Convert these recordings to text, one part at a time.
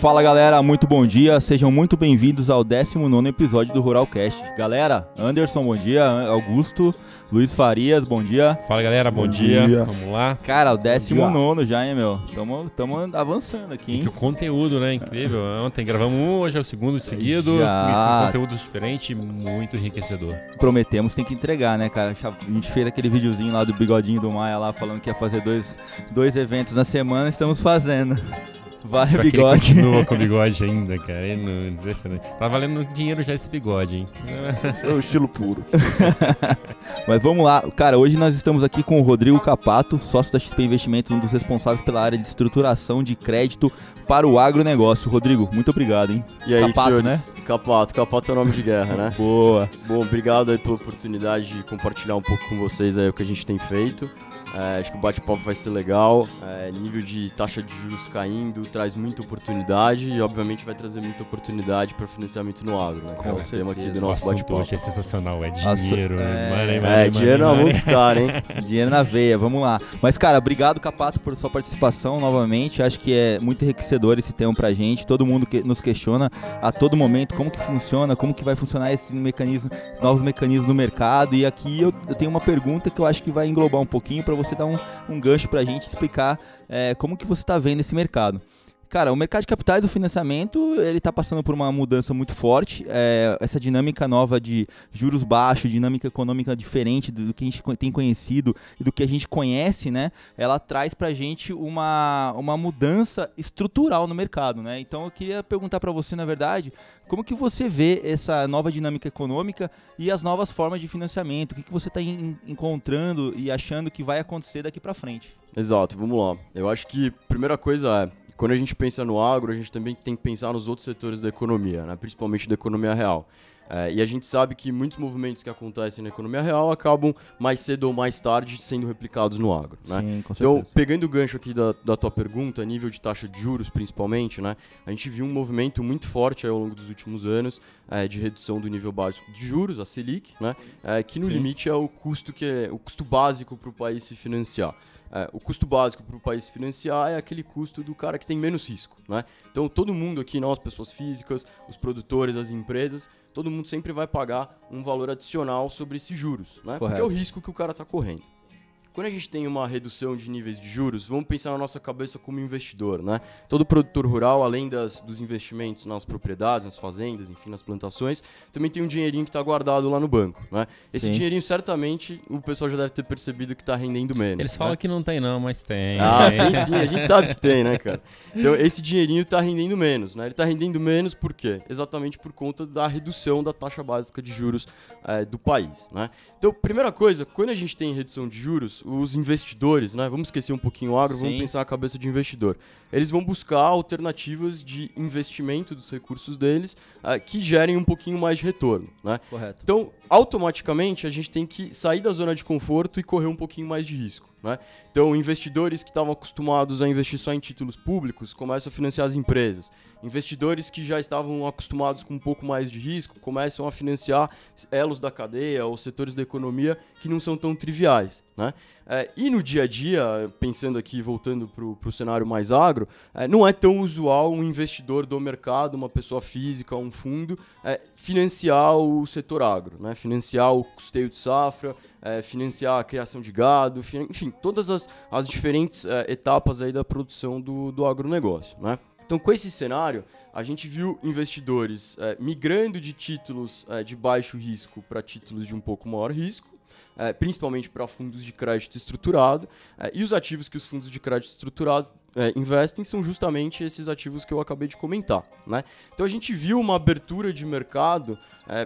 Fala galera, muito bom dia, sejam muito bem-vindos ao 19 episódio do Ruralcast. Galera, Anderson, bom dia, Augusto, Luiz Farias, bom dia. Fala galera, bom, Bom dia. dia. Vamos lá. Cara, o 19 já, hein, meu? Tamo, tamo avançando aqui, E hein? que o conteúdo, né? Incrível. Ontem gravamos um, hoje é o segundo seguido. Já. Com conteúdos diferentes, muito enriquecedor. Prometemos, tem que entregar, né, cara? A gente fez aquele videozinho lá do bigodinho do Maia lá, falando que ia fazer dois, dois eventos na semana, estamos fazendo. Vale Pra que ele bigode. continua com o bigode ainda, cara. É impressionante. Tá valendo dinheiro já esse bigode, hein? É o estilo puro. Mas vamos lá, cara, hoje nós estamos aqui com o Rodrigo Capato, sócio da XP Investimentos, um dos responsáveis pela área de estruturação de crédito para o agronegócio. Rodrigo, muito obrigado, hein? E aí, Capato, senhores? Capato, Capato é o nome de guerra, né? Boa. Bom, obrigado aí pela oportunidade de compartilhar um pouco com vocês aí o que a gente tem feito. É, acho que o bate-papo vai ser legal. É, nível de taxa de juros caindo traz muita oportunidade e, obviamente, vai trazer muita oportunidade para financiamento no agro, né? Que é o certeza. tema aqui do nosso bate-papo. é sensacional. É Assu- dinheiro. é- money, money, É, money, dinheiro na mão money. dos caras, hein? Dinheiro na veia, vamos lá. Mas, cara, obrigado, Capato, por sua participação novamente. Acho que é muito enriquecedor esse tema pra gente. Todo mundo que nos questiona a todo momento como que funciona, como que vai funcionar esse mecanismo, esses novos mecanismos no mercado. E aqui eu, eu tenho uma pergunta que eu acho que vai englobar um pouquinho pra você dar um, um gancho pra gente explicar é, como que você tá vendo esse mercado. Cara, o mercado de capitais do financiamento, ele tá passando por uma mudança muito forte. É, essa dinâmica nova de juros baixos, dinâmica econômica diferente do, do que a gente tem conhecido e do que a gente conhece, né? Ela traz pra gente uma, uma mudança estrutural no mercado, né? Então eu queria perguntar pra você, na verdade, como que você vê essa nova dinâmica econômica e as novas formas de financiamento? O que, que você está encontrando e achando que vai acontecer daqui pra frente? Exato, vamos lá. Eu acho que primeira coisa é, quando a gente pensa no agro, a gente também tem que pensar nos outros setores da economia, né? principalmente da economia real. É, e a gente sabe que muitos movimentos que acontecem na economia real acabam mais cedo ou mais tarde sendo replicados no agro. Né? Sim, com Então, certeza. pegando o gancho aqui da, da tua pergunta, nível de taxa de juros principalmente, né? A gente viu um movimento muito forte ao longo dos últimos anos é, de redução do nível básico de juros, a Selic, né? É, que no Sim. limite é o custo que é o custo básico para o país se financiar. É, o custo básico para o país financiar é aquele custo do cara que tem menos risco, né? Então todo mundo aqui, nós, pessoas físicas, os produtores, as empresas, todo mundo sempre vai pagar um valor adicional sobre esses juros, né? Porque é o risco que o cara está correndo. Quando a gente tem uma redução de níveis de juros, vamos pensar na nossa cabeça como investidor, né? Todo produtor rural, além das, dos investimentos nas propriedades, nas fazendas, enfim, nas plantações, também tem um dinheirinho que está guardado lá no banco, né? Esse Sim. dinheirinho, certamente, o pessoal já deve ter percebido que está rendendo menos. Eles né? falam que não tem não, mas tem. Ah, tem sim, a gente sabe que tem, né, cara? Então, esse dinheirinho tá rendendo menos, né? Ele tá rendendo menos por quê? Exatamente por conta da redução da taxa básica de juros eh, do país, né? Então, primeira coisa, quando a gente tem redução de juros, os investidores, né? Vamos esquecer um pouquinho o agro, vamos Sim. pensar na cabeça de investidor. Eles vão buscar alternativas de investimento dos recursos deles eh, que gerem um pouquinho mais de retorno, né? Correto. Então, automaticamente, a gente tem que sair da zona de conforto e correr um pouquinho mais de risco. Né? Então, investidores que estavam acostumados a investir só em títulos públicos começam a financiar as empresas. Investidores que já estavam acostumados com um pouco mais de risco começam a financiar elos da cadeia ou setores da economia que não são tão triviais. Né? É, e no dia a dia, pensando aqui, voltando para o cenário mais agro, é, não é tão usual um investidor do mercado, uma pessoa física, um fundo, é, financiar o setor agro, né? financiar o custeio de safra, é, financiar a criação de gado, enfim, todas as, as diferentes é, etapas aí da produção do, do agronegócio. Né? Então, com esse cenário, a gente viu investidores é, migrando de títulos é, de baixo risco para títulos de um pouco maior risco, é, principalmente para fundos de crédito estruturado. é, e os ativos que os fundos de crédito estruturado é, investem são justamente esses ativos que eu acabei de comentar. Né? Então a gente viu uma abertura de mercado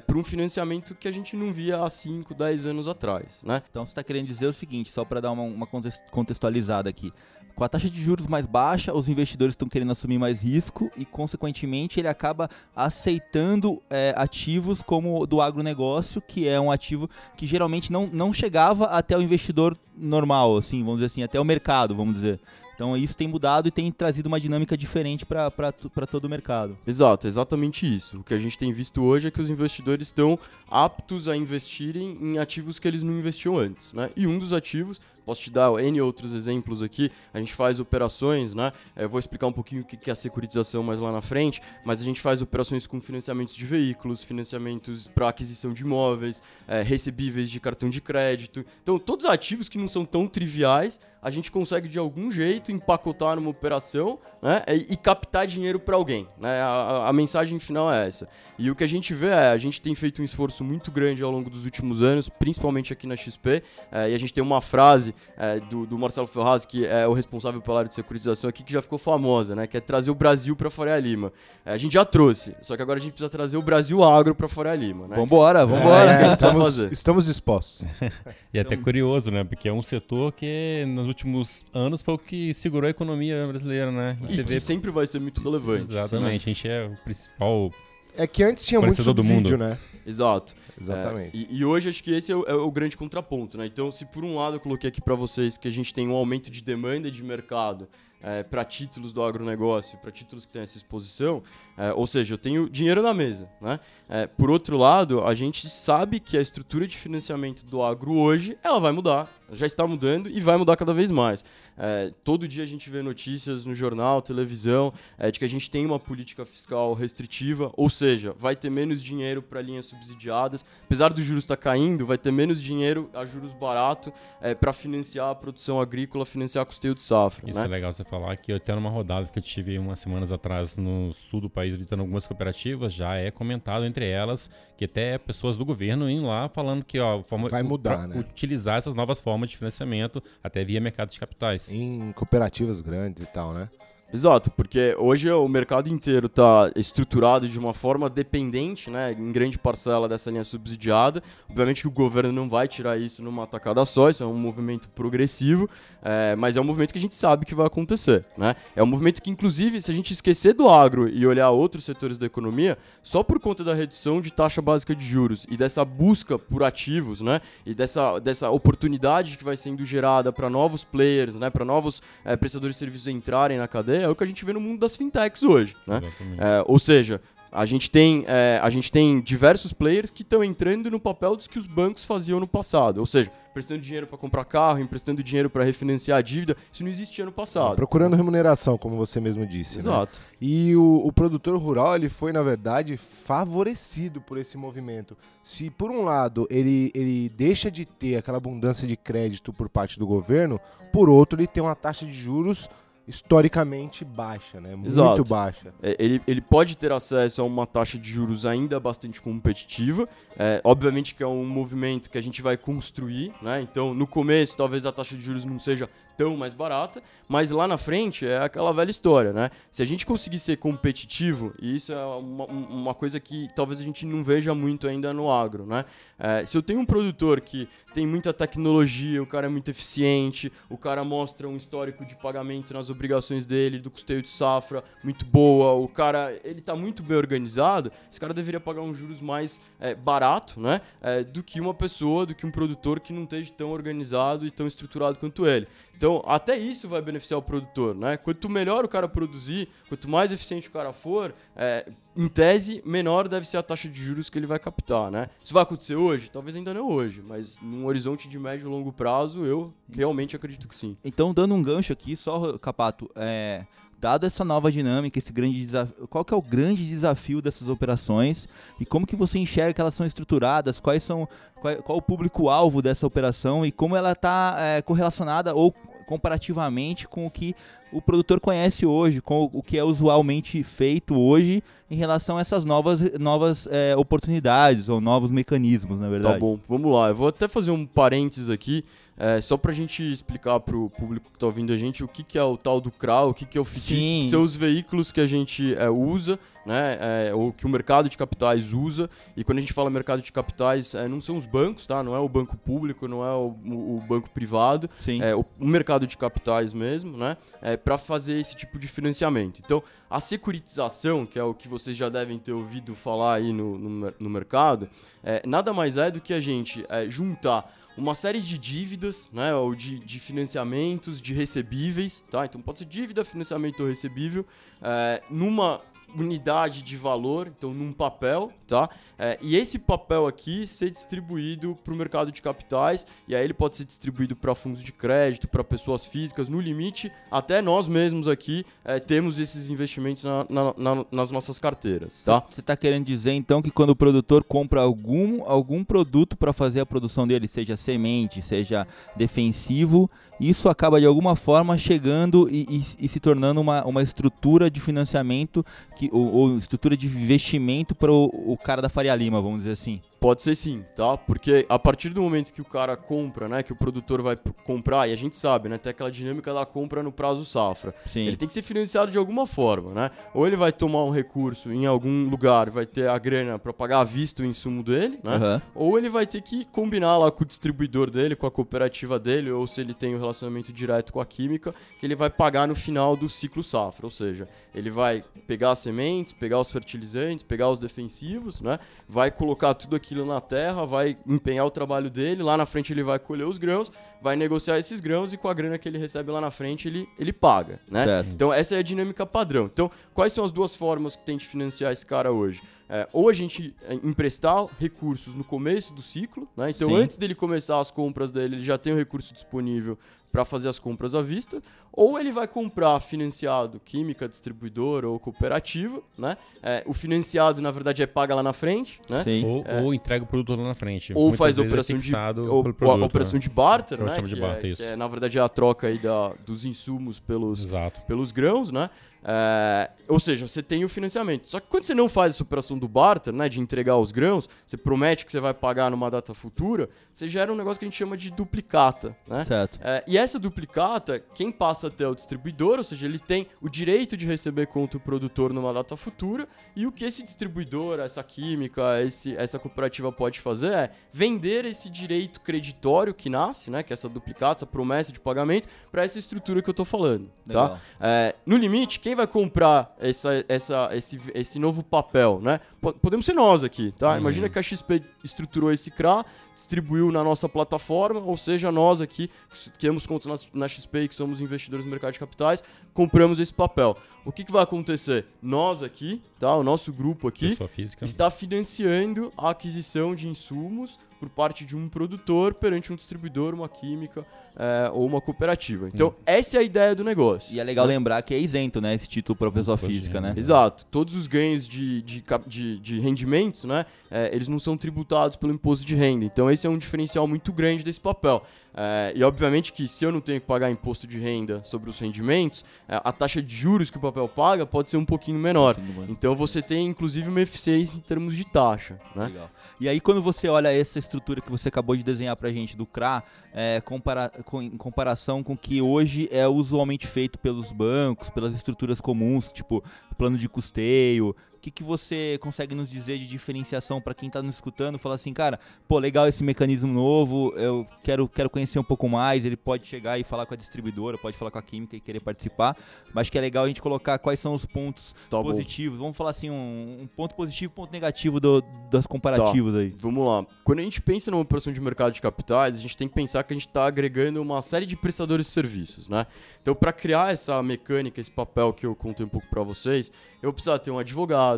para um financiamento que a gente não via há 5, 10 anos atrás. Né? Então você está querendo dizer o seguinte, só para dar uma, uma contextualizada aqui. Com a taxa de juros mais baixa, os investidores estão querendo assumir mais risco e, consequentemente, ele acaba aceitando é, ativos como o do agronegócio, que é um ativo que geralmente não, não chegava até o investidor normal, assim, vamos dizer assim, até o mercado, vamos dizer. Então isso tem mudado e tem trazido uma dinâmica diferente para todo o mercado. Exato, exatamente isso. O que a gente tem visto hoje é que os investidores estão aptos a investirem em ativos que eles não investiam antes. Né? E um dos ativos, Posso te dar N outros exemplos aqui. A gente faz operações, né? Eu vou explicar um pouquinho o que é a securitização mais lá na frente, mas a gente faz operações com financiamentos de veículos, financiamentos para aquisição de imóveis, é, recebíveis de cartão de crédito. Então, todos ativos que não são tão triviais, a gente consegue de algum jeito empacotar numa operação né, e, captar dinheiro para alguém. Né? A, a, mensagem final é essa. E o que a gente vê é, a gente tem feito um esforço muito grande ao longo dos últimos anos, principalmente aqui na XP, é, e a gente tem uma frase é, do, do, Marcelo Ferraz, que é o responsável pela área de securitização aqui, que já ficou famosa, né, que é trazer o Brasil para Faria Lima. É, a gente já trouxe, só que agora a gente precisa trazer o Brasil agro para Faria Lima. Né? Vambora, vambora. É, estamos, estamos dispostos. e é até curioso, né, porque é um setor que nos últimos anos foi o que segurou a economia brasileira, né? E, e sempre vai ser muito relevante. Exatamente, a gente é o principal. É que antes tinha muito subsídio, né? Exato. Exatamente. É, e, e, hoje acho que esse é o, é o, grande contraponto, né? Então, se por um lado eu coloquei aqui para vocês que a gente tem um aumento de demanda de mercado é, para títulos do agronegócio, para títulos que têm essa exposição, é, ou seja, eu tenho dinheiro na mesa. Né? É, por outro lado, a gente sabe que a estrutura de financiamento do agro hoje ela vai mudar, já está mudando e vai mudar cada vez mais. É, todo dia a gente vê notícias no jornal, televisão, é, de que a gente tem uma política fiscal restritiva, ou seja, vai ter menos dinheiro para linhas subsidiadas. Apesar do juros estar tá caindo, vai ter menos dinheiro a juros barato é, para financiar a produção agrícola, financiar custeio de safra. Isso né? é legal você falar que até numa rodada que eu tive umas semanas atrás no sul do país visitando algumas cooperativas, já é comentado entre elas que até pessoas do governo indo lá falando que ó, forma, vai mudar, né? utilizar essas novas formas de financiamento até via mercado de capitais. Em cooperativas grandes e tal, né? Exato, porque hoje o mercado inteiro está estruturado de uma forma dependente, né, em grande parcela dessa linha subsidiada. Obviamente que o governo não vai tirar isso numa tacada só, isso é um movimento progressivo, é, mas é um movimento que a gente sabe que vai acontecer. Né? É um movimento que, inclusive, se a gente esquecer do agro e olhar outros setores da economia, só por conta da redução de taxa básica de juros e dessa busca por ativos, né, e dessa, dessa oportunidade que vai sendo gerada para novos players, né, para novos é, prestadores de serviços entrarem na cadeia, é o que a gente vê no mundo das fintechs hoje. Né? É, ou seja, a gente tem, é, a gente tem diversos players que estão entrando no papel dos que os bancos faziam no passado. Ou seja, emprestando dinheiro para comprar carro, emprestando dinheiro para refinanciar a dívida. Isso não existia no passado. Procurando remuneração, como você mesmo disse. Né? Exato. Né? E o, o, produtor rural ele foi, na verdade, favorecido por esse movimento. Se, por um lado, ele, ele deixa de ter aquela abundância de crédito por parte do governo, por outro, ele tem uma taxa de juros historicamente baixa, né? Muito Exato. baixa. É, ele, ele pode ter acesso a uma taxa de juros ainda bastante competitiva. É, obviamente que é um movimento que a gente vai construir, né? Então, no começo, talvez a taxa de juros não seja tão mais barata, mas lá na frente é aquela velha história, né? Se a gente conseguir ser competitivo, e isso é uma, uma coisa que talvez a gente não veja muito ainda no agro, né? É, se eu tenho um produtor que tem muita tecnologia, o cara é muito eficiente, o cara mostra um histórico de pagamento nas obrigações dele, do custeio de safra muito boa, o cara ele tá muito bem organizado, esse cara deveria pagar um juros mais é, barato, né? É, do que uma pessoa, do que um produtor que não esteja tão organizado e tão estruturado quanto ele. Então, até isso vai beneficiar o produtor, né? Quanto melhor o cara produzir, quanto mais eficiente o cara for, é, em tese, menor deve ser a taxa de juros que ele vai captar, né? Isso vai acontecer hoje? Talvez ainda não hoje, mas num horizonte de médio e longo prazo, eu realmente acredito que sim. Então, dando um gancho aqui, só, Capato, é, dado essa nova dinâmica, esse grande desafio, qual que é o grande desafio dessas operações e como que você enxerga que elas são estruturadas, quais são, qual, qual o público-alvo dessa operação e como ela está é, correlacionada ou comparativamente com o que o produtor conhece hoje, com o que é usualmente feito hoje em relação a essas novas, novas é, oportunidades ou novos mecanismos, na verdade. Tá bom, vamos lá. Eu vou até fazer um parênteses aqui. É, só pra gente explicar pro público que tá ouvindo a gente o que, que é o tal do CRA, o que, que é o FIT, que são os veículos que a gente é, usa, né, é, ou que o mercado de capitais usa. E quando a gente fala mercado de capitais, é, não são os bancos, tá? Não é o banco público, não é o, o, o banco privado. Sim. É o, o, mercado de capitais mesmo, né? É, para fazer esse tipo de financiamento. Então, a securitização, que é o que vocês já devem ter ouvido falar aí no, no, no mercado, é, nada mais é do que a gente é, juntar uma série de dívidas, né, ou de, de financiamentos, de recebíveis, tá? Então pode ser dívida, financiamento ou recebível, é, numa unidade de valor, então num papel, tá? É, e esse papel aqui ser distribuído para o mercado de capitais, e aí ele pode ser distribuído para fundos de crédito, para pessoas físicas, no limite, até nós mesmos aqui é, temos esses investimentos na, na, na, nas nossas carteiras, tá? Você está querendo dizer então que quando o produtor compra algum, algum produto para fazer a produção dele, seja semente, seja defensivo, isso acaba de alguma forma chegando e, e, e se tornando uma, uma estrutura de financiamento que, ou, ou estrutura de investimento para o, o cara da Faria Lima, vamos dizer assim. Pode ser sim, tá? Porque a partir do momento que o cara compra, né, que o produtor vai comprar, e a gente sabe, né, tem aquela dinâmica da compra no prazo safra. Sim. Ele tem que ser financiado de alguma forma, né? Ou ele vai tomar um recurso em algum lugar, vai ter a grana para pagar à vista o insumo dele, né? Aham. Ou ele vai ter que combinar lá com o distribuidor dele, com a cooperativa dele, ou se ele tem um relacionamento direto com a química, que ele vai pagar no final do ciclo safra. Ou seja, ele vai pegar as sementes, pegar os fertilizantes, pegar os defensivos, né? Vai colocar tudo aquilo na terra, vai empenhar o trabalho dele, lá na frente ele vai colher os grãos, vai negociar esses grãos e com a grana que ele recebe lá na frente ele, ele paga, né? Certo. Então essa é a dinâmica padrão. Então, quais são as duas formas que tem de financiar esse cara hoje? É, ou a gente é, emprestar recursos no começo do ciclo, né? Então, Sim. antes dele começar as compras dele, ele já tem o recurso disponível para fazer as compras à vista, ou ele vai comprar financiado química, distribuidora ou cooperativa, né? É, o financiado, na verdade, é paga lá na frente, né? Sim. Ou, ou entrega o produto lá na frente. Ou Muitas faz é operação de fixado ou, produto, a operação né? de barter, né? de que, barter, é, isso. que é, na verdade, é a troca aí da, dos insumos pelos, Exato. pelos grãos, né? É, ou seja, você tem o financiamento. Só que quando você não faz essa operação do barter, né, de entregar os grãos, você promete que você vai pagar numa data futura, você gera um negócio que a gente chama de duplicata, né? Certo. É, e essa duplicata, quem passa até o distribuidor, ou seja, ele tem o direito de receber contra o produtor numa data futura, e o que esse distribuidor, essa química, esse, essa cooperativa pode fazer é vender esse direito creditório que nasce, né, que é essa duplicata, essa promessa de pagamento, para essa estrutura que eu tô falando, tá? É, no limite, quem vai comprar essa, essa, esse, esse novo papel, né? Po- Podemos ser nós aqui, tá? Uhum. Imagina que a XP estruturou esse CRA, distribuiu na nossa plataforma, ou seja, nós aqui, que temos contas na, XP e que somos investidores no mercado de capitais, compramos esse papel. O que, que vai acontecer? Nós aqui, tá? O nosso grupo aqui, está financiando a aquisição de insumos por parte de um produtor perante um distribuidor, uma química é, ou uma cooperativa. Então, Hum. essa é a ideia do negócio. E é legal lembrar que é isento, né? Esse título para pessoa Imposto física, né? Exato. Todos os ganhos de, de, de, de rendimentos, né? é, eles não são tributados pelo imposto de renda. Então, esse é um diferencial muito grande desse papel. É, e, obviamente, que se eu não tenho que pagar imposto de renda sobre os rendimentos, é, a taxa de juros que o papel paga pode ser um pouquinho menor. Sim. Então, você tem, inclusive, uma eficiência em termos de taxa, né? Legal. E aí, quando você olha essa estrutura que você acabou de desenhar pra gente do CRA, é, compara- com- em comparação com o que hoje é usualmente feito pelos bancos, pelas estruturas comuns, tipo plano de custeio, que, que você consegue nos dizer de diferenciação pra quem tá nos escutando? Falar assim, cara, pô, legal esse mecanismo novo, eu quero, quero conhecer um pouco mais. Ele pode chegar e falar com a distribuidora, pode falar com a química e querer participar, mas que é legal a gente colocar quais são os pontos Tá bom. positivos. Vamos falar assim, um, um ponto positivo e ponto negativo do- das comparativas aí. Vamos lá. Quando a gente pensa numa operação de mercado de capitais, a gente tem que pensar que a gente está agregando uma série de prestadores de serviços, né? Então, para criar essa mecânica, esse papel que eu contei um pouco para vocês, eu vou precisar ter um advogado,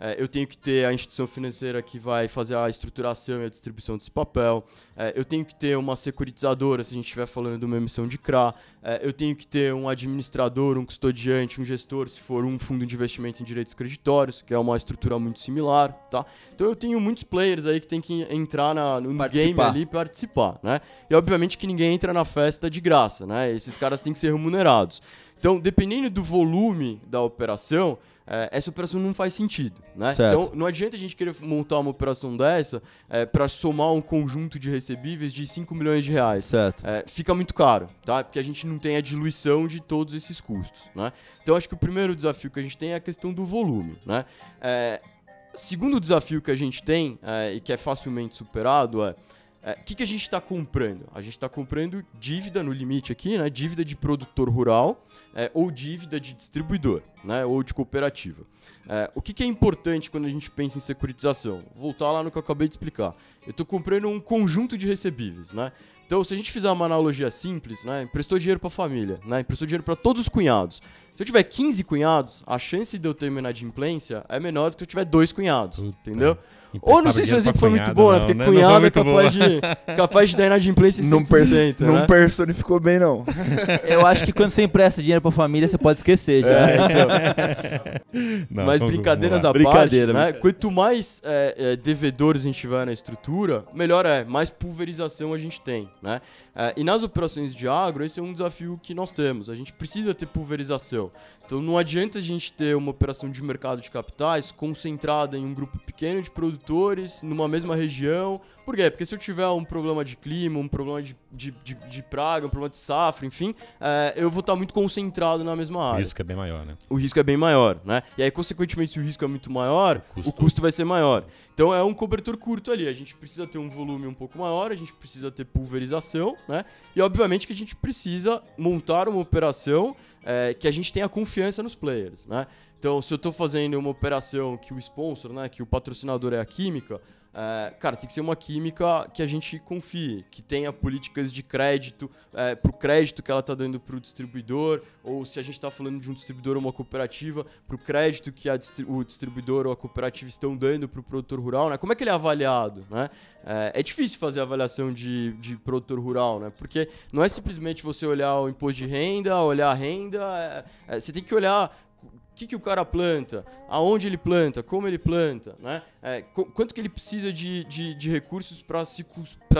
é, eu tenho que ter a instituição financeira que vai fazer a estruturação e a distribuição desse papel, é, eu tenho que ter uma securitizadora, se a gente estiver falando de uma emissão de CRA, é, eu tenho que ter um administrador, um custodiante, um gestor, se for um fundo de investimento em direitos creditórios, que é uma estrutura muito similar, tá? Então eu tenho muitos players aí que tem que entrar na- no game Participar. ali e participar, né? E obviamente que ninguém entra na festa de graça, né? Esses caras têm que ser remunerados. Então, dependendo do volume da operação, eh, essa operação não faz sentido, né? Certo. Então, não adianta a gente querer montar uma operação dessa para somar um conjunto de recebíveis de 5 milhões de reais. Certo. É, fica muito caro, tá? Porque a gente não tem a diluição de todos esses custos, né? Então acho que o primeiro desafio que a gente tem é a questão do volume, né? É, segundo desafio que a gente tem é, e que é facilmente superado é, O é, que, que a gente está comprando? A gente está comprando dívida no limite aqui, né? Dívida de produtor rural é, ou dívida de distribuidor, né? Ou de cooperativa. É, o que, que, é importante quando a gente pensa em securitização? Vou voltar lá no que eu acabei de explicar. Eu estou comprando um conjunto de recebíveis, né? Então, se a gente fizer uma analogia simples, né? Emprestou dinheiro para a família, né? Emprestou dinheiro para todos os cunhados. Se eu tiver 15 cunhados, a chance de eu ter uma inadimplência é menor do que se eu tiver dois cunhados, Puta. entendeu? Ou não sei se o exemplo foi muito bom, né? Porque não, cunhado é capaz de, capaz de dar inadimplência não, pers né? não personificou bem, não. Eu acho que quando você empresta dinheiro pra família, você pode esquecer já. É, então. não, Mas brincadeiras à Brincadeira, parte, né? Quanto mais é, é, devedores a gente tiver na estrutura, melhor é, mais pulverização a gente tem, né? É, e nas operações de agro, esse é um desafio que nós temos. A gente precisa ter pulverização. Então não adianta a gente ter uma operação de mercado de capitais concentrada em um grupo pequeno de produtores, numa mesma região. Por quê? Porque se eu tiver um problema de clima, um problema de, de, de, de praga, um problema de safra, enfim, é, eu vou estar muito concentrado na mesma área. O risco é bem maior, né? O risco é bem maior, né? E aí, consequentemente, se o risco é muito maior, o custo, o custo vai ser maior. Então é um cobertor curto ali. A gente precisa ter um volume um pouco maior, a gente precisa ter pulverização, né? E obviamente que a gente precisa montar uma operação é, que a gente tenha confiança nos players, né? Então, se eu estou fazendo uma operação que o sponsor, né, que o patrocinador é a química, é, cara, tem que ser uma química que a gente confie, que tenha políticas de crédito, é, para o crédito que ela está dando para o distribuidor, ou se a gente está falando de um distribuidor ou uma cooperativa, para o crédito que distri o distribuidor ou a cooperativa estão dando para o produtor rural, né? Como é que ele é avaliado, né? É, é, difícil fazer avaliação de, de produtor rural, né? Porque não é simplesmente você olhar o imposto de renda, olhar a renda, é, é, você tem que olhar que, que o cara planta, aonde ele planta, como ele planta, né? É, quanto que ele precisa de, de, de recursos para se,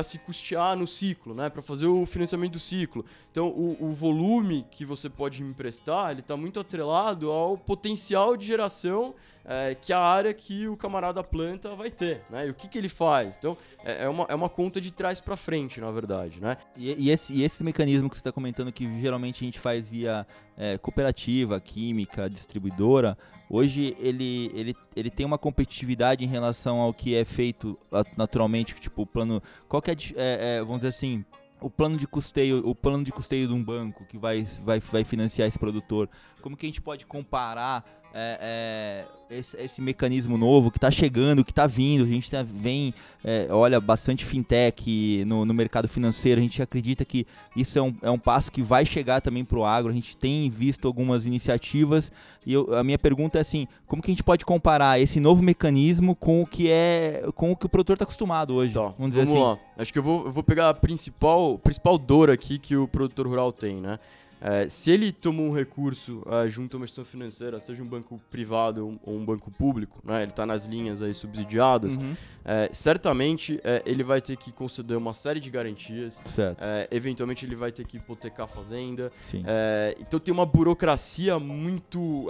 se custear no ciclo, né? para fazer o financiamento do ciclo. Então, o, o volume que você pode emprestar ele está muito atrelado ao potencial de geração é, que a área que o camarada planta vai ter, né? E o que, que ele faz. Então, é, é uma, é uma conta de trás para frente, na verdade, né? E, e, esse, e esse mecanismo que você está comentando que geralmente a gente faz via é, cooperativa, química, distribuidora, hoje ele, ele, ele tem uma competitividade em relação ao que é feito naturalmente, tipo, o plano... Qual que é, é, é vamos dizer assim o plano de custeio, o plano de custeio de um banco que vai, vai, vai financiar esse produtor, como que a gente pode comparar é, é, esse, esse, mecanismo novo que está chegando, que está vindo. A gente tá, vem, é, olha, bastante fintech no, no, mercado financeiro. A gente acredita que isso é um, é um passo que vai chegar também para o agro. A gente tem visto algumas iniciativas e eu, a minha pergunta é assim: como que a gente pode comparar esse novo mecanismo com o que é, com o que o produtor está acostumado hoje? Tá, vamos dizer vamos assim. Lá. Acho que eu vou, eu vou pegar a principal, principal dor aqui que o produtor rural tem, né? É, se ele toma um recurso é, junto a uma instituição financeira, seja um banco privado ou um banco público, né, ele está nas linhas aí subsidiadas, uhum. é, certamente é, ele vai ter que conceder uma série de garantias. É, eventualmente ele vai ter que hipotecar a fazenda. É, então tem uma burocracia muito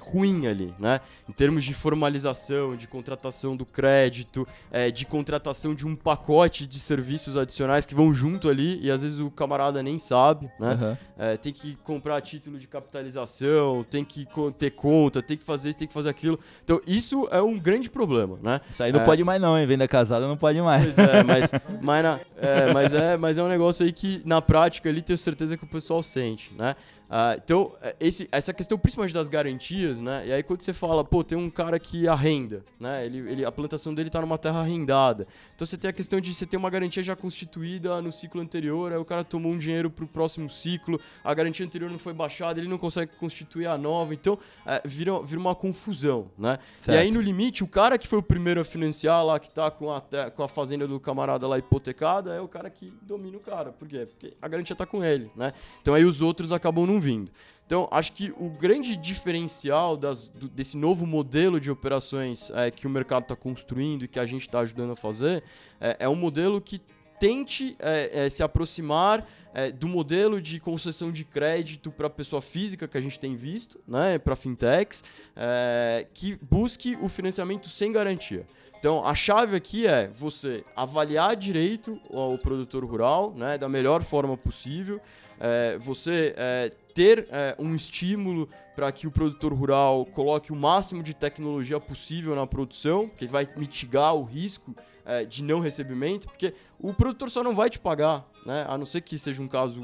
ruim ali, né? Em termos de formalização, de contratação do crédito, é, de contratação de um pacote de serviços adicionais que vão junto ali e às vezes o camarada nem sabe, né? Uhum. É, tem que comprar título de capitalização, tem que ter conta, tem que fazer isso, tem que fazer aquilo. Então isso é um grande problema, né? Isso aí não é, pode mais não, hein? Venda casada não pode mais. Pois é, mas, mas, na, é, mas, é, mas é um negócio aí que na prática ali tenho certeza que o pessoal sente, né? Uh, então, é, esse, essa questão principalmente das garantias, né? E aí quando você fala, pô, tem um cara que arrenda, né? Ele, ele, a plantação dele está numa terra arrendada. Então você tem a questão de você ter uma garantia já constituída no ciclo anterior, aí o cara tomou um dinheiro para o próximo ciclo, a garantia anterior não foi baixada, ele não consegue constituir a nova, então é, vira, vira uma confusão, né? Certo. E aí no limite, o cara que foi o primeiro a financiar lá, que está com a, com a fazenda do camarada lá hipotecada, é o cara que domina o cara. Por quê? Porque a garantia está com ele, né? Então aí os outros acabam não vindo. Então, acho que o grande diferencial das, do, desse novo modelo de operações é, que o mercado está construindo e que a gente está ajudando a fazer é, é, um modelo que tente é, é se aproximar é, do modelo de concessão de crédito para pessoa física que a gente tem visto, né, para fintechs, é, que busque o financiamento sem garantia. Então, a chave aqui é você avaliar direito o produtor rural, né, da melhor forma possível, é, você é, ter é, um estímulo para que o produtor rural coloque o máximo de tecnologia possível na produção, que vai mitigar o risco é, de não recebimento, porque o produtor só não vai te pagar, né? A não ser que seja um caso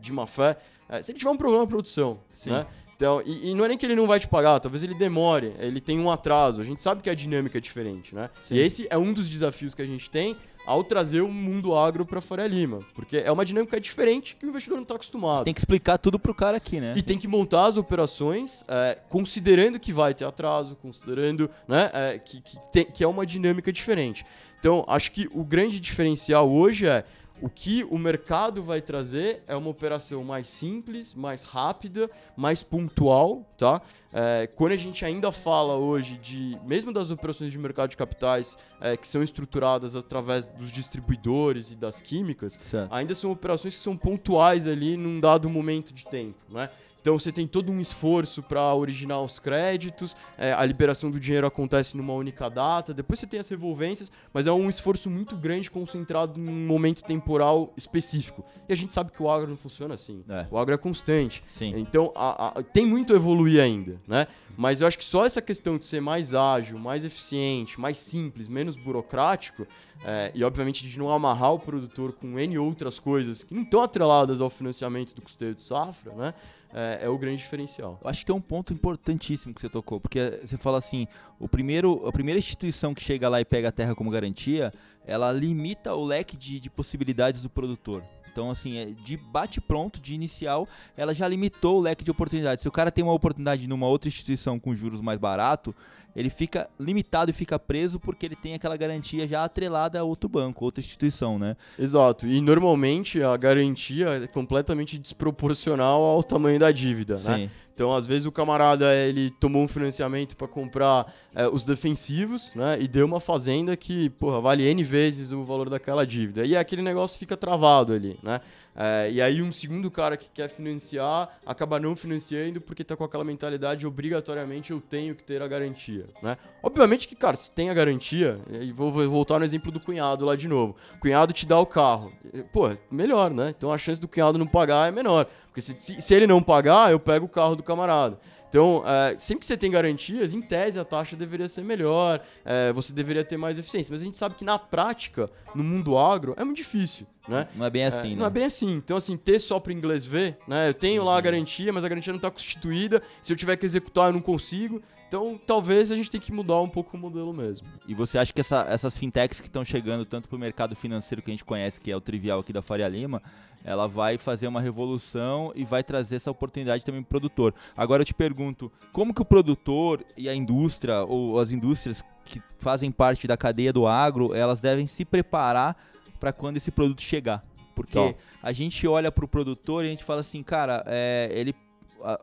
de má fé, é, se ele tiver um problema na produção, Sim. né? Então, e, e não é nem que ele não vai te pagar, talvez ele demore, ele tem um atraso. A gente sabe que a dinâmica é diferente, né? Sim. E esse é um dos desafios que a gente tem ao trazer o mundo agro para Faria Lima, porque é uma dinâmica diferente que o investidor não está acostumado. Tem que explicar tudo pro cara aqui, né? E tem que montar as operações é, considerando que vai ter atraso, considerando né, é, que, que, tem- que é uma dinâmica diferente. Então, acho que o grande diferencial hoje é o que o mercado vai trazer é uma operação mais simples, mais rápida, mais pontual, tá? É, quando a gente ainda fala hoje de, mesmo das operações de mercado de capitais é, que são estruturadas através dos distribuidores e das químicas, Certo. ainda são operações que são pontuais ali num dado momento de tempo, né? Então você tem todo um esforço para originar os créditos, é, a liberação do dinheiro acontece numa única data, depois você tem as revolvências, mas é um esforço muito grande concentrado num momento temporal específico. E a gente sabe que o agro não funciona assim. É. O agro é constante. Sim. Então, a- a- tem muito a evoluir ainda, né? Mas eu acho que só essa questão de ser mais ágil, mais eficiente, mais simples, menos burocrático, é, e obviamente de não amarrar o produtor com N outras coisas que não estão atreladas ao financiamento do custeio de safra, né? É, é o grande diferencial. Eu acho que tem um ponto importantíssimo que você tocou, porque você fala assim, o primeiro, a primeira instituição que chega lá e pega a terra como garantia, ela limita o leque de, de possibilidades do produtor. Então, assim, é de bate pronto, de inicial, ela já limitou o leque de oportunidades. Se o cara tem uma oportunidade numa outra instituição com juros mais barato, ele fica limitado e fica preso porque ele tem aquela garantia já atrelada a outro banco, outra instituição, né? Exato. E normalmente a garantia é completamente desproporcional ao tamanho da dívida, né? Sim. Então, às vezes, o camarada ele tomou um financiamento para comprar eh, os defensivos, né? E deu uma fazenda que, porra, vale N vezes o valor daquela dívida. E aquele negócio fica travado ali, né? Eh, e aí, um segundo cara que quer financiar acaba não financiando porque tá com aquela mentalidade obrigatoriamente eu tenho que ter a garantia, né? Obviamente que, cara, se tem a garantia, e vou, vou voltar no exemplo do cunhado lá de novo. O cunhado te dá o carro. Pô, melhor, né? Então a chance do cunhado não pagar é menor. Porque se, se, ele não pagar, eu pego o carro do camarada. Então, é, sempre que você tem garantias, em tese a taxa deveria ser melhor, é, você deveria ter mais eficiência. Mas a gente sabe que na prática, no mundo agro, é muito difícil, né? Não é bem assim, É, né? Não é bem assim. Então, assim, ter só para inglês ver, né? Eu tenho lá a garantia, mas a garantia não está constituída. Se eu tiver que executar, eu não consigo. Então, talvez a gente tenha que mudar um pouco o modelo mesmo. E você acha que essa- essas fintechs que estão chegando tanto para o mercado financeiro que a gente conhece, que é o trivial aqui da Faria Lima, ela vai fazer uma revolução e vai trazer essa oportunidade também para o produtor. Agora eu te pergunto, como que o produtor e a indústria, ou as indústrias que fazem parte da cadeia do agro, elas devem se preparar para quando esse produto chegar? Porque a gente olha para o produtor e a gente fala assim, cara, é, ele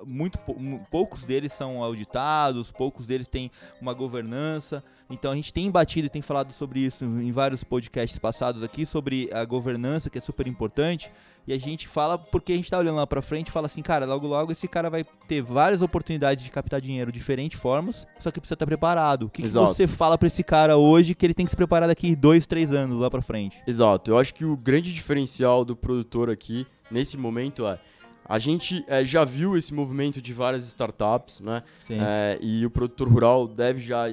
muito pou- mu- poucos deles são auditados, poucos deles têm uma governança. Então a gente tem batido e tem falado sobre isso em vários podcasts passados aqui sobre a governança que é super importante. E a gente fala porque a gente tá olhando lá pra frente e fala assim, cara, logo logo esse cara vai ter várias oportunidades de captar dinheiro de diferentes formas, só que precisa estar preparado. O que, que você fala pra esse cara hoje que ele tem que se preparar daqui dois, três anos lá pra frente? Exato. Eu acho que o grande diferencial do produtor aqui, nesse momento, é. A gente eh, já viu esse movimento de várias startups, né? Sim. É, e o produtor rural deve já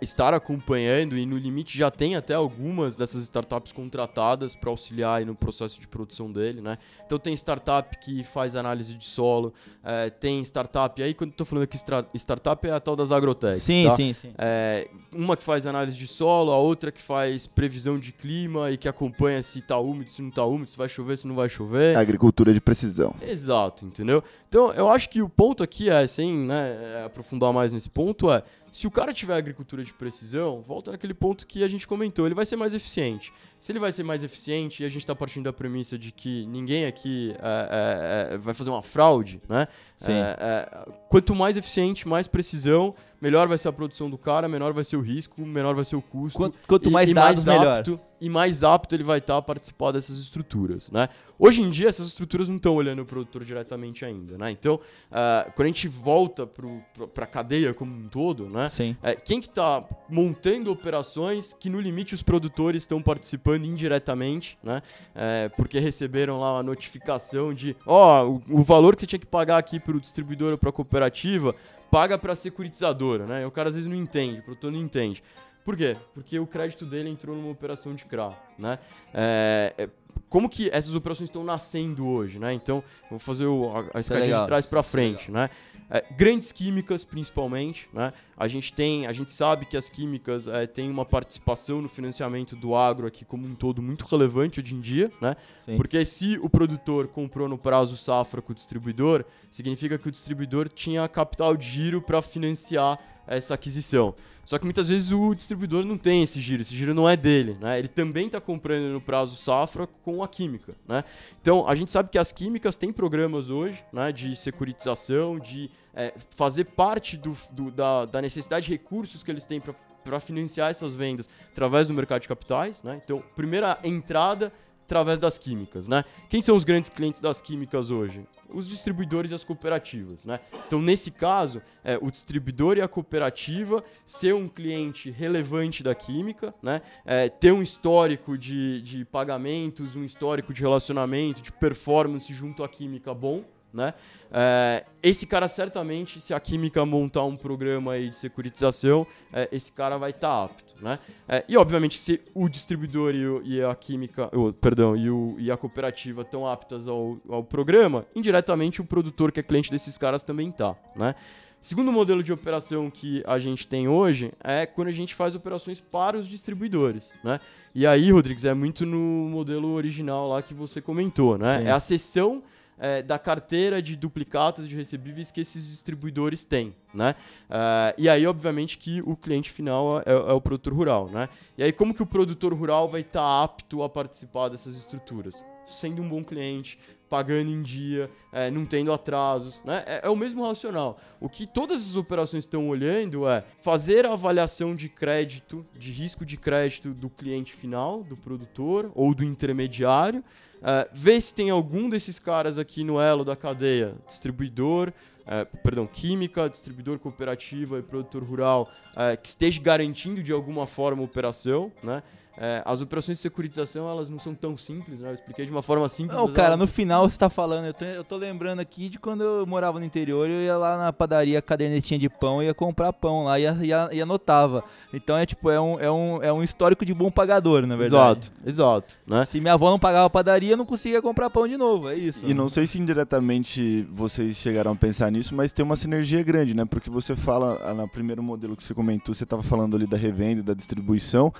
estar acompanhando e no limite já tem até algumas dessas startups contratadas para auxiliar aí no processo de produção dele, né? Então tem startup que faz análise de solo, é, tem startup, aí quando eu tô falando aqui startup é a tal das agrotechs, sim, tá? sim, sim. É, uma que faz análise de solo, a outra que faz previsão de clima e que acompanha se tá úmido, se não tá úmido, se vai chover, se não vai chover. Agricultura de precisão. Exato, entendeu? Então, eu acho que o ponto aqui é, sem né, aprofundar mais nesse ponto, é se o cara tiver agricultura de precisão, volta naquele ponto que a gente comentou, ele vai ser mais eficiente. Se ele vai ser mais eficiente, e a gente está partindo da premissa de que ninguém aqui é, é, é, vai fazer uma fraude, né? Sim. É, é, quanto mais eficiente, mais precisão, melhor vai ser a produção do cara, menor vai ser o risco, menor vai ser o custo. Quanto, quanto E- mais e dados, melhor. apto, e mais apto ele vai estar a participar dessas estruturas, né? Hoje em dia, essas estruturas não estão olhando o produtor diretamente ainda, né? Então, ah, quando a gente volta para a cadeia como um todo, né? Sim. É, quem que está montando operações que no limite os produtores estão participando indiretamente, né? É, porque receberam lá uma notificação de, ó, o, o valor que você tinha que pagar aqui para o distribuidor ou para a cooperativa, paga para a securitizadora, né? E o cara às vezes não entende, o produtor não entende. Por quê? Porque o crédito dele entrou numa operação de CRA, né? É, é, como que essas operações estão nascendo hoje, né? Então, vou fazer o, a, a escadinha de trás para frente, né? É, grandes químicas, principalmente, né? A gente tem, a gente sabe que as químicas é, têm uma participação no financiamento do agro aqui como um todo muito relevante hoje em dia, né? Sim. Porque se o produtor comprou no prazo safra com o distribuidor, significa que o distribuidor tinha capital de giro para financiar essa aquisição. Só que muitas vezes o distribuidor não tem esse giro, esse giro não é dele, né? Ele também está comprando no prazo safra com a química, né? Então a gente sabe que as químicas têm programas hoje, né, de securitização, de é, fazer parte do, do- da, da necessidade de recursos que eles têm para financiar essas vendas através do mercado de capitais, né? Então primeira entrada através das químicas, né? Quem são os grandes clientes das químicas hoje? Os distribuidores e as cooperativas, né? Então, nesse caso, é, o distribuidor e a cooperativa ser um cliente relevante da química, né? É, ter um histórico de, de pagamentos, um histórico de relacionamento, de performance junto à química bom, né? É, esse cara certamente, se a química montar um programa aí de securitização, é, esse cara vai estar apto, né? É, e obviamente se o distribuidor e, o- e a química, perdão, e, o- e a cooperativa estão aptas ao, ao programa, indiretamente o produtor que é cliente desses caras também tá, né? Segundo modelo de operação que a gente tem hoje é quando a gente faz operações para os distribuidores, né? E aí, Rodrigues, é muito no modelo original lá que você comentou, né? Sim. É a cessão é, da carteira de duplicatas de recebíveis que esses distribuidores têm, né? Ah, e aí, obviamente, que o cliente final é, é o produtor rural, né? E aí, como que o produtor rural vai estar apto a participar dessas estruturas? Sendo um bom cliente, pagando em dia, é, não tendo atrasos, né? É, é o mesmo racional. O que todas essas operações estão olhando é fazer a avaliação de crédito, de risco de crédito do cliente final, do produtor ou do intermediário, é, ver se tem algum desses caras aqui no elo da cadeia, distribuidor, é, perdão, química, distribuidor cooperativa e produtor rural, é, que esteja garantindo de alguma forma a operação, né? É, as operações de securitização, elas não são tão simples, né? Eu expliquei de uma forma simples. Não, cara, ela- no final você tá falando, eu tô, eu tô lembrando aqui de quando eu morava no interior, eu ia lá na padaria, cadernetinha de pão, ia comprar pão lá e, ia- ia- e anotava. Então é tipo, é um, é, um, é um histórico de bom pagador, na verdade. Exato, exato, né? Se minha avó não pagava padaria, eu não conseguia comprar pão de novo, é isso. E não sei se indiretamente vocês chegaram a pensar nisso, mas tem uma sinergia grande, né? Porque você fala, ah, no primeiro modelo que você comentou, você estava falando ali da revenda, e da distribuição,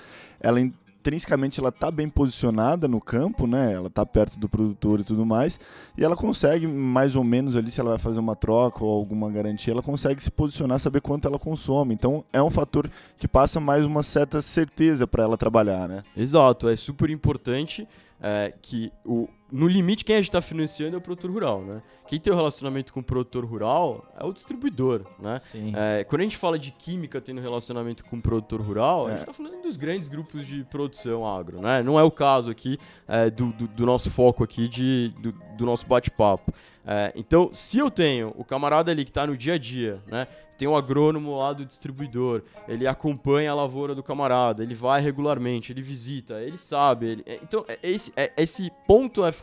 ela intrinsecamente ela tá bem posicionada no campo, né? Ela tá perto do produtor e tudo mais, e ela consegue mais ou menos ali se ela vai fazer uma troca ou alguma garantia, ela consegue se posicionar, saber quanto ela consome. Então é um fator que passa mais uma certa certeza para ela trabalhar, né? Exato, é super importante é, que o, no limite quem a gente está financiando é o produtor rural, né? Quem tem o relacionamento com o produtor rural é o distribuidor, né? É, quando a gente fala de química tendo relacionamento com o produtor rural, a É. gente está falando dos grandes grupos de produção agro, né? Não é o caso aqui é, do, do- do nosso foco aqui, de, do, do nosso bate-papo. É, então, se eu tenho o camarada ali que está no dia a dia, né? Tem o agrônomo lá do distribuidor, ele acompanha a lavoura do camarada, ele vai regularmente, ele visita, ele sabe. ele- é, então, é- esse, é- esse ponto é fundamental,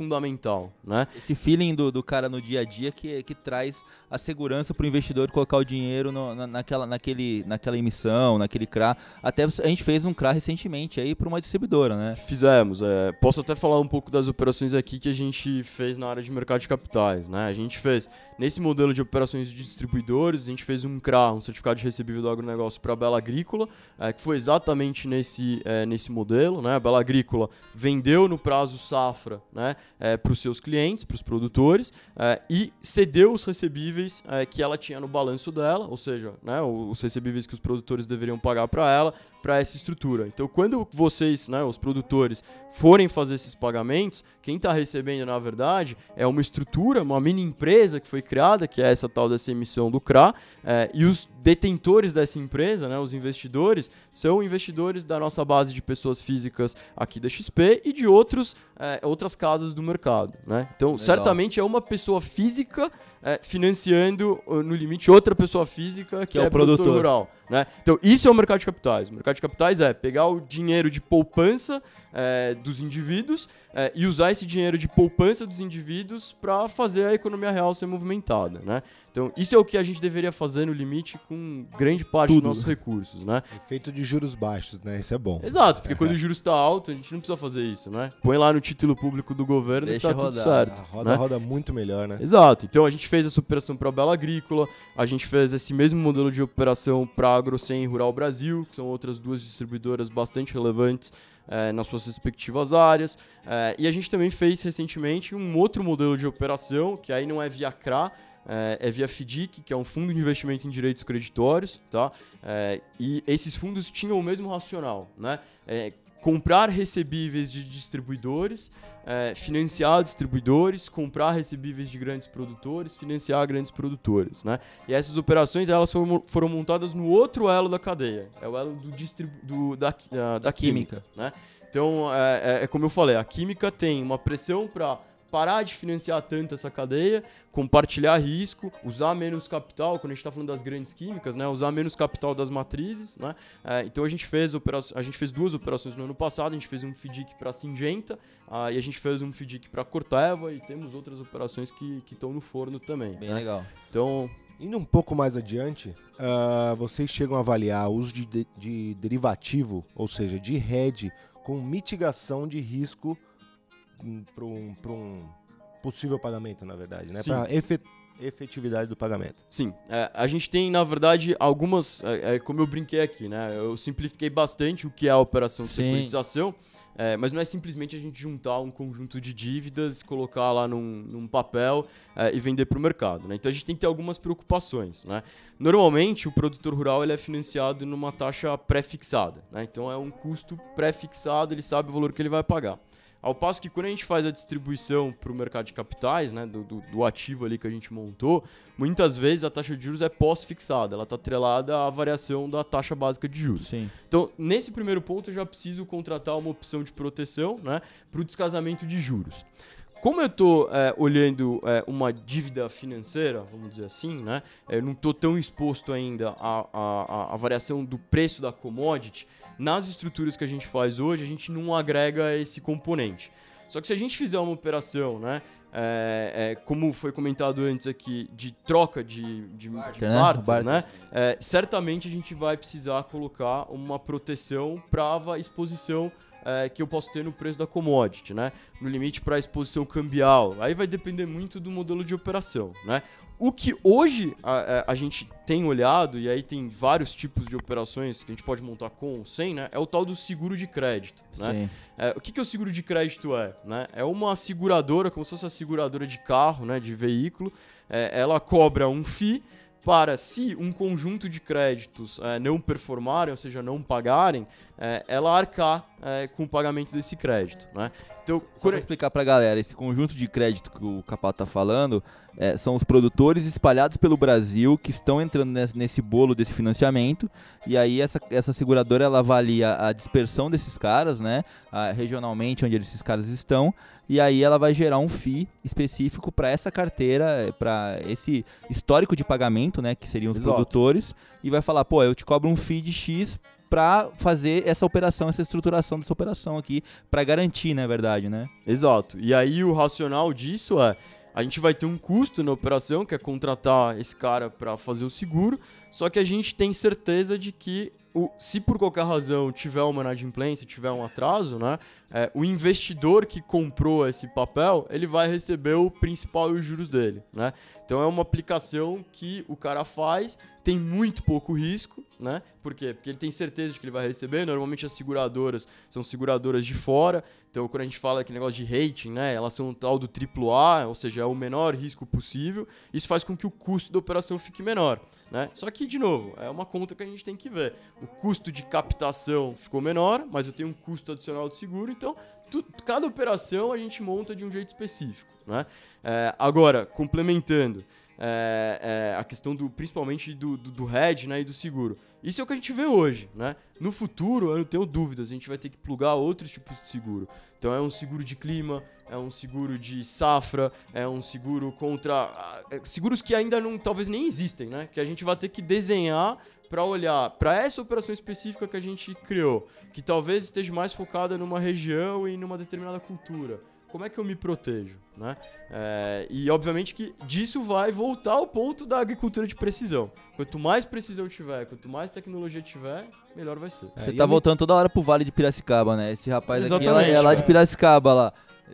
né? Esse feeling do, do cara no dia a dia que, que traz a segurança pro investidor colocar o dinheiro no- na, naquela, naquele, naquela emissão, naquele CRA. Até a gente fez um CRA recentemente aí pra uma distribuidora, né? Fizemos. é, posso até falar um pouco das operações aqui que a gente fez na área de mercado de capitais. Né? A gente fez, nesse modelo de operações de distribuidores, a gente fez um CRA, um certificado de recebível do agronegócio para a Bela Agrícola, é, que foi exatamente nesse, é, nesse modelo. Né? A Bela Agrícola vendeu no prazo safra né, para os seus clientes, para os produtores, é, e cedeu os recebíveis é, que ela tinha no balanço dela, ou seja, né, os recebíveis que os produtores deveriam pagar para ela, para essa estrutura. Então, quando vocês, né, os produtores, forem fazer esses pagamentos, quem está recebendo, na verdade, é uma estrutura, uma mini empresa que foi criada, que é essa tal dessa emissão do CRA, é, e os detentores dessa empresa, né, os investidores, são investidores da nossa base de pessoas físicas aqui da XP e de outros, é, outras casas do mercado. Né? Então, certamente é uma pessoa física é, financiando, uh, no limite, outra pessoa física que, é o é, produtor produtor. rural. Né? Então, isso é o mercado de capitais. O mercado de capitais é pegar o dinheiro de poupança é, dos indivíduos é, e usar esse dinheiro de poupança dos indivíduos para fazer a economia real ser movimentada. Né? Então, isso é o que a gente deveria fazer no limite com grande parte Tudo. dos nossos recursos, né? Efeito de juros baixos, né? Isso é bom. Exato, porque quando o juros está alto, a gente não precisa fazer isso, né? Põe lá no título público do governo Deixa e tá tudo rodar. certo. A roda né? roda muito melhor, né? Exato. Então a gente fez essa operação para a Bela Agrícola, a gente fez esse mesmo modelo de operação para a AgroSem e Rural Brasil, que são outras duas distribuidoras bastante relevantes eh, nas suas respectivas áreas. Eh, e a gente também fez recentemente um outro modelo de operação, que aí não é via CRA, eh, é via FDIC, que é um fundo de investimento em direitos creditórios, tá? Eh, e esses fundos tinham o mesmo racional, né? Eh, comprar recebíveis de distribuidores, eh, financiar distribuidores, comprar recebíveis de grandes produtores, financiar grandes produtores, né? E essas operações elas foram, foram montadas no outro elo da cadeia, é o elo do do, da, da, da química, né? Então, é, é- é como eu falei, a química tem uma pressão para parar de financiar tanto essa cadeia, compartilhar risco, usar menos capital, quando a gente está falando das grandes químicas, né? Usar menos capital das matrizes, né? É, então a gente fez a gente fez duas operações no ano passado, a gente fez um FDIC para Singenta ah, e a gente fez um FDIC para Corteva e temos outras operações que estão no forno também. Bem né? legal. Então, Indo um pouco mais adiante, ah, vocês chegam a avaliar o uso de, de- de derivativo, ou seja, de hedge, com mitigação de risco para um, pra um possível pagamento, na verdade, né? Para efetividade do pagamento. Sim, é, a gente tem, na verdade, algumas. É, é, como eu brinquei aqui, né? Eu simplifiquei bastante o que é a operação de Sim. securitização, é, mas não é simplesmente a gente juntar um conjunto de dívidas, colocar lá num, num papel é, e vender para o mercado. Né? Então a gente tem que ter algumas preocupações. Né? Normalmente, o produtor rural ele é financiado numa taxa pré-fixada. Né? Então é um custo pré-fixado, ele sabe o valor que ele vai pagar. Ao passo que quando a gente faz a distribuição para o mercado de capitais, né, do, do- do ativo ali que a gente montou, muitas vezes a taxa de juros é pós-fixada, ela está atrelada à variação da taxa básica de juros. Sim. Então, nesse primeiro ponto, eu já preciso contratar uma opção de proteção né, para o descasamento de juros. Como eu estou olhando é, uma dívida financeira, vamos dizer assim, né, eu não estou tão exposto ainda à, à, à variação do preço da commodity, nas estruturas que a gente faz hoje, a gente não agrega esse componente. Só que se a gente fizer uma operação, né, é, é, como foi comentado antes aqui, de troca de, de, de Barter, né? barter, Barter. né, é, certamente a gente vai precisar colocar uma proteção para a exposição é, que eu posso ter no preço da commodity, né? No limite para a exposição cambial. Aí vai depender muito do modelo de operação, né? O que hoje a, a- a gente tem olhado, e aí tem vários tipos de operações que a gente pode montar com ou sem, né? É o tal do seguro de crédito, né? É, o que, que o seguro de crédito é? Né? É uma seguradora, como se fosse a seguradora de carro, né, de veículo. É, ela cobra um FII para, se um conjunto de créditos é, não performarem, ou seja, não pagarem, é, ela arcar é, com o pagamento desse crédito. Né? Então, Só quando- explicar pra galera, esse conjunto de crédito que o Capato tá falando é, são os produtores espalhados pelo Brasil que estão entrando nesse, nesse bolo desse financiamento e aí essa, essa seguradora ela avalia a dispersão desses caras, né, a- regionalmente onde esses caras estão e aí ela vai gerar um FII específico para essa carteira, para esse histórico de pagamento, né, que seriam os Exato. produtores e vai falar, pô, eu te cobro um FII de X para fazer essa operação, essa estruturação dessa operação aqui, para garantir, na verdade, né? Exato. E aí o racional disso é a gente vai ter um custo na operação, que é contratar esse cara para fazer o seguro, só que a gente tem certeza de que o- se por qualquer razão tiver uma inadimplência, tiver um atraso, né, é, o investidor que comprou esse papel, ele vai receber o principal e os juros dele, né? Então é uma aplicação que o cara faz, tem muito pouco risco, né? Por quê? Porque ele tem certeza de que ele vai receber. Normalmente as seguradoras são seguradoras de fora. Então quando a gente fala aquele negócio de rating, né? Elas são tal do AAA, ou seja, é o menor risco possível. Isso faz com que o custo da operação fique menor, né? Só que de novo, é uma conta que a gente tem que ver. O custo de captação ficou menor, mas eu tenho um custo adicional de seguro, então tu- cada operação a gente monta de um jeito específico, né? É, agora, complementando, é, é, a questão do principalmente do, do, do hedge né, e do seguro. Isso é o que a gente vê hoje. Né? No futuro, eu não tenho dúvidas, a gente vai ter que plugar outros tipos de seguro. Então é um seguro de clima, é um seguro de safra, é um seguro contra. é, Seguros que ainda não talvez nem existem, né? Que a gente vai ter que desenhar para olhar para essa operação específica que a gente criou, que talvez esteja mais focada numa região e numa determinada cultura. Como é que eu me protejo, né? É, e obviamente que disso vai voltar ao ponto da agricultura de precisão. Quanto mais precisão tiver, quanto mais tecnologia tiver, melhor vai ser. Você É, e tá eu me- voltando toda hora pro Vale de Piracicaba, né? Esse rapaz aqui é lá- Exatamente, é lá de. Piracicaba lá.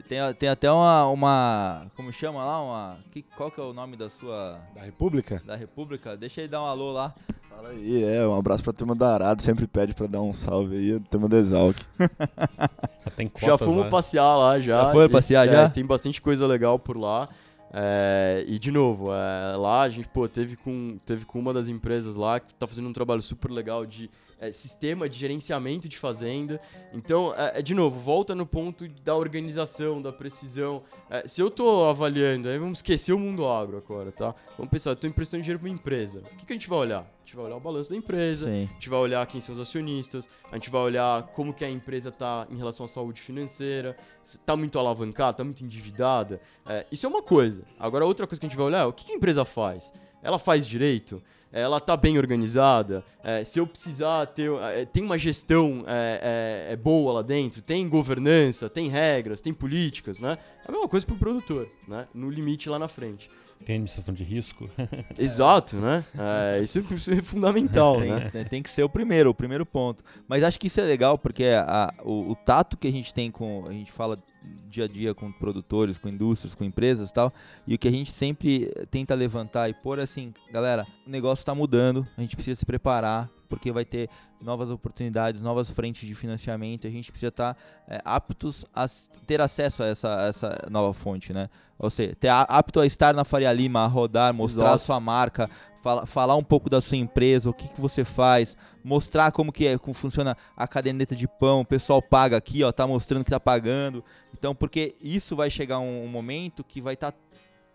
Tem, a- tem até uma, uma. Como chama lá? Uma. Que, qual que é o nome da sua. Da República? Da República? Deixa ele dar um alô lá. Fala aí, é, um abraço pra turma da Arado, sempre pede pra dar um salve aí, a turma da Exalc. Já tem cotas Já fomos lá. passear lá já. Já foi E, passear é, já? Tem bastante coisa legal por lá. É, e de novo, é, lá a gente pô, teve, com, teve com uma das empresas lá que tá fazendo um trabalho super legal de é, sistema de gerenciamento de fazenda. Então, é, é, de novo, volta no ponto da organização, da precisão. É, se eu tô avaliando, aí vamos esquecer o mundo agro agora, tá? Vamos pensar, eu tô emprestando dinheiro pra uma empresa. O que, que a gente vai olhar? A gente vai olhar o balanço da empresa, Sim. a gente vai olhar quem são os acionistas, a gente vai olhar como que a empresa está em relação à saúde financeira, se tá muito alavancada, tá muito endividada. É, isso é uma coisa. Agora, outra coisa que a gente vai olhar é o que, que a empresa faz? Ela faz direito? Ela tá bem organizada? É, se eu precisar ter... é, tem uma gestão é, é, é boa lá dentro? Tem governança? Tem regras? Tem políticas, né? É a mesma coisa pro produtor, né? No limite lá na frente. Tem administração de risco. Exato, né? É, isso, isso é fundamental, né? Tem, tem que ser o primeiro, o primeiro ponto. Mas acho que isso é legal porque a- o, o tato que a gente tem com. A gente fala dia a dia com produtores, com indústrias, com empresas e tal. E o que a gente sempre tenta levantar e pôr assim, galera, o negócio está mudando, a gente precisa se preparar, porque vai ter novas oportunidades, novas frentes de financiamento, a gente precisa estar é, aptos a ter acesso a essa, a essa nova fonte, né? Ou seja, ter a- apto a estar na Faria Lima, a rodar, mostrar a Exato. sua marca, fala- falar um pouco da sua empresa, o que, que você faz, mostrar como que é, como funciona a caderneta de pão, o pessoal paga aqui, ó, tá mostrando que tá pagando. Então, porque isso vai chegar um, um momento que vai estar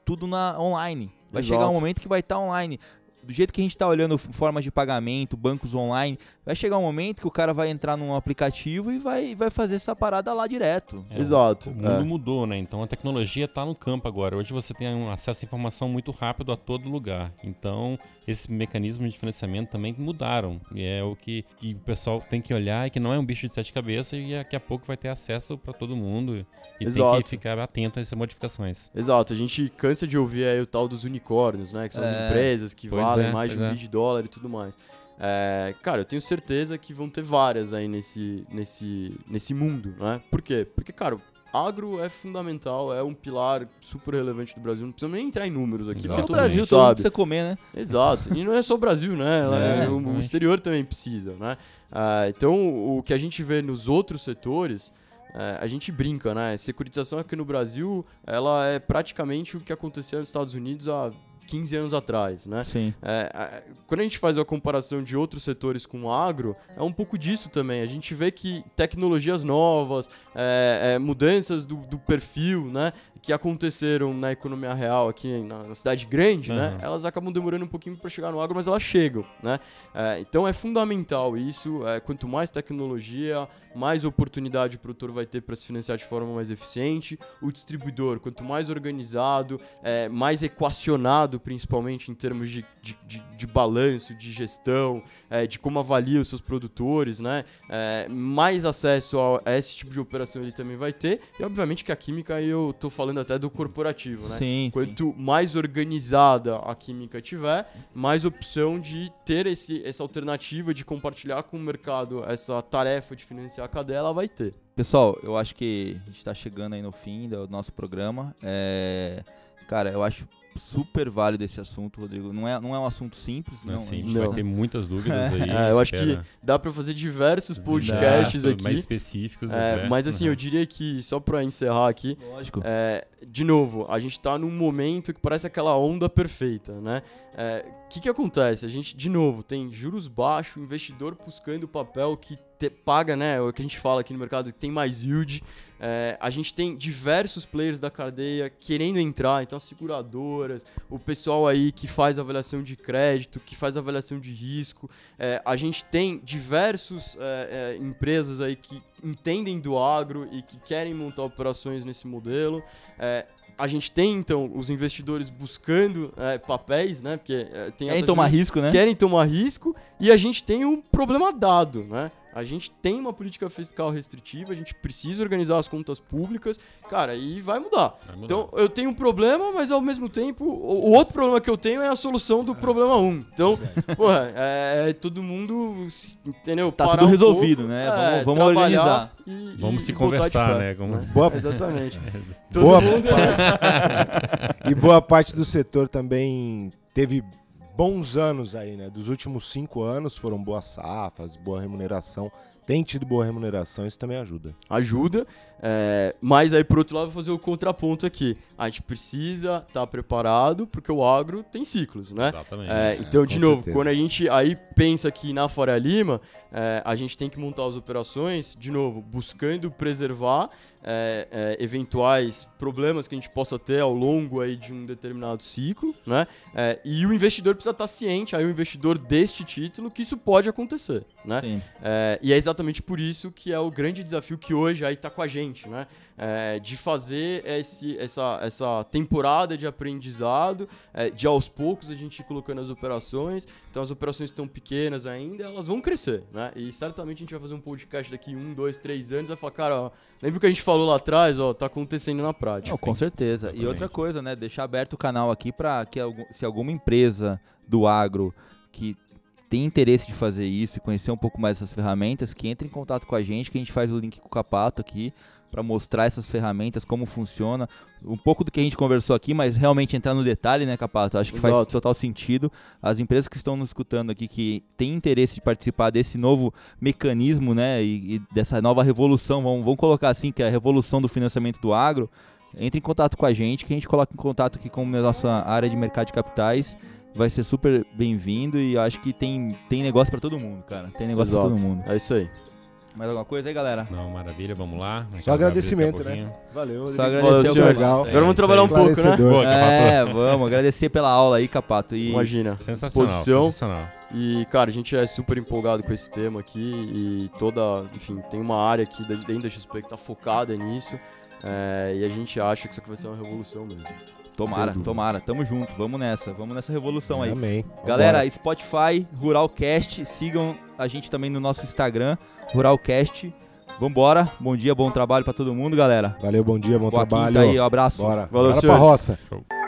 tudo na online. Vai Exato. chegar um momento que vai estar online. Do jeito que a gente tá olhando formas de pagamento, bancos online, vai chegar um momento que o cara vai entrar num aplicativo e vai, vai fazer essa parada lá direto. É, Exato. O mundo é. mudou, né? Então a tecnologia está no campo agora. Hoje você tem um acesso à informação muito rápido a todo lugar. Então esses mecanismos de financiamento também mudaram. E é o que, que o pessoal tem que olhar e que não é um bicho de sete cabeças e daqui a pouco vai ter acesso para todo mundo. E tem Exato. que ficar atento a essas modificações. Exato, a gente cansa de ouvir aí o tal dos unicórnios, né? Que são as É, empresas que pois valem é, mais de um é. bilhão de dólar e tudo mais. É, cara, eu tenho certeza que vão ter várias aí nesse, nesse, nesse mundo, né? Por quê? Porque, cara, agro é fundamental, é um pilar super relevante do Brasil. Não precisa nem entrar em números aqui, Exato. Porque todo Brasil todo sabe. precisa comer, né? Exato. E não é só o Brasil, né? Ela- É, o, o exterior também precisa, né? Ah, então, o que a gente vê nos outros setores, é, a gente brinca, né? Securitização aqui no Brasil, ela é praticamente o que aconteceu nos Estados Unidos há 15 anos atrás, né? Sim. É, a- quando a gente faz a comparação de outros setores com o agro, é um pouco disso também. A gente vê que tecnologias novas, é, é, mudanças do, do perfil, né? Que aconteceram na economia real aqui na, na cidade grande, né? Aham. Elas acabam demorando um pouquinho para chegar no agro, mas elas chegam, né? É, então é fundamental isso. é, quanto mais tecnologia, mais oportunidade o produtor vai ter para se financiar de forma mais eficiente. O distribuidor, quanto mais organizado, é, mais equacionado, principalmente em termos de, de, de- de balanço, de gestão, é, de como avalia os seus produtores, né? É, mais acesso a, a esse tipo de operação ele também vai ter. E obviamente que a química, aí eu tô falando até do corporativo, né? Sim, sim. Quanto mais organizada a química tiver, mais opção de ter esse, essa alternativa de compartilhar com o mercado essa tarefa de financiar a cadeia, ela vai ter. Pessoal, eu acho que a gente tá chegando aí no fim do nosso programa. É, Cara, eu acho super válido esse assunto, Rodrigo. Não é, não é um assunto simples, não. Não, a sim, gente não. vai ter muitas dúvidas aí. É, eu acho que dá para fazer diversos podcasts aqui. Mais específicos. É, até. mas assim, Uhum. eu diria que, só pra encerrar aqui, Lógico. é, de novo, a gente tá num momento que parece aquela onda perfeita, né? O que que acontece? A gente, de novo, tem juros baixos, investidor buscando papel que te- paga, né? O que a gente fala aqui no mercado, que tem mais yield. É, a gente tem diversos players da cadeia querendo entrar, então as seguradoras, o pessoal aí que faz avaliação de crédito, que faz avaliação de risco. É, a gente tem diversos é, é, empresas aí que entendem do agro e que querem montar operações nesse modelo. É, a gente tem, então, os investidores buscando é, papéis, né? Porque é, tem Querem tomar risco, né? querem tomar risco e a gente tem um problema dado, né? A gente tem uma política fiscal restritiva, a gente precisa organizar as contas públicas, cara, e vai mudar. Vai mudar. Então, eu tenho um problema, mas ao mesmo tempo, o, o outro problema que eu tenho é a solução do problema 1. Um. Então, porra, é, é todo mundo, entendeu? Tá Parar tudo um resolvido, pouco, né? é, Vamos- vamos organizar. e- Vamos e se conversar, né? Como- Boa, Exatamente. Todo Boa. mundo e boa parte do setor também teve bons anos aí, né? Dos últimos cinco anos foram boas safas, boa remuneração. Tem tido boa remuneração, isso também ajuda. ajuda, é, mas aí por outro lado vou fazer o contraponto aqui. A gente precisa estar preparado porque o agro tem ciclos, né? Exatamente. É, então, de com novo, certeza. quando a gente aí pensa aqui na Faria Lima, é, a gente tem que montar as operações, de novo, buscando preservar é, é, eventuais problemas que a gente possa ter ao longo aí de um determinado ciclo, né? É, e o investidor precisa estar ciente, aí o investidor deste título, que isso pode acontecer, né? Sim. É, e é exatamente por isso que é o grande desafio que hoje aí está com a gente, né? É, de fazer esse, essa, essa temporada de aprendizado, é, de aos poucos a gente ir colocando as operações. Então as operações estão pequenas ainda, elas vão crescer, né? E certamente a gente vai fazer um podcast daqui um, dois, três anos e vai falar, cara, ó, lembra o que a gente falou lá atrás, ó, tá acontecendo na prática. Não, com certeza. E Exatamente. outra coisa, né? Deixar aberto o canal aqui para que se alguma empresa do agro que tem interesse de fazer isso e conhecer um pouco mais essas ferramentas, que entre em contato com a gente, que a gente faz o link com o Capato aqui para mostrar essas ferramentas, como funciona, um pouco do que a gente conversou aqui, mas realmente entrar no detalhe, né, Capato? Acho que faz Exato. total sentido. As empresas que estão nos escutando aqui, que têm interesse de participar desse novo mecanismo, né, e, e dessa nova revolução, vamos, vamos colocar assim, que é a revolução do financiamento do agro, entre em contato com a gente, que a gente coloca em contato aqui com a nossa área de mercado de capitais. Vai ser super bem-vindo e eu acho que tem, tem negócio pra todo mundo, cara. Tem negócio pra Exato. todo mundo. É isso aí. Mais alguma coisa aí, galera? Não, maravilha, vamos lá. Só agradecimento, né? Valeu. Só agradecer senhores. legal. Agora vamos É, trabalhar um pouco, né? Pô, É, vamos. Agradecer pela aula aí, Capato. E Imagina. Sensacional. Disposição. sensacional. E, cara, a gente é super empolgado com esse tema aqui e toda, enfim, tem uma área aqui dentro da XP que tá focada nisso é, e a gente acha que isso aqui vai ser uma revolução mesmo. Tomara, tomara. Tamo junto. Vamos nessa. Vamos nessa revolução aí. Amém. Galera, Spotify, Ruralcast, sigam a gente também no nosso Instagram, Ruralcast. Vambora. Bom dia, bom trabalho pra todo mundo, galera. Valeu, bom dia, bom Boa trabalho. quinta aí, um abraço. Bora. Valeu, Bora pra senhores. roça. Show.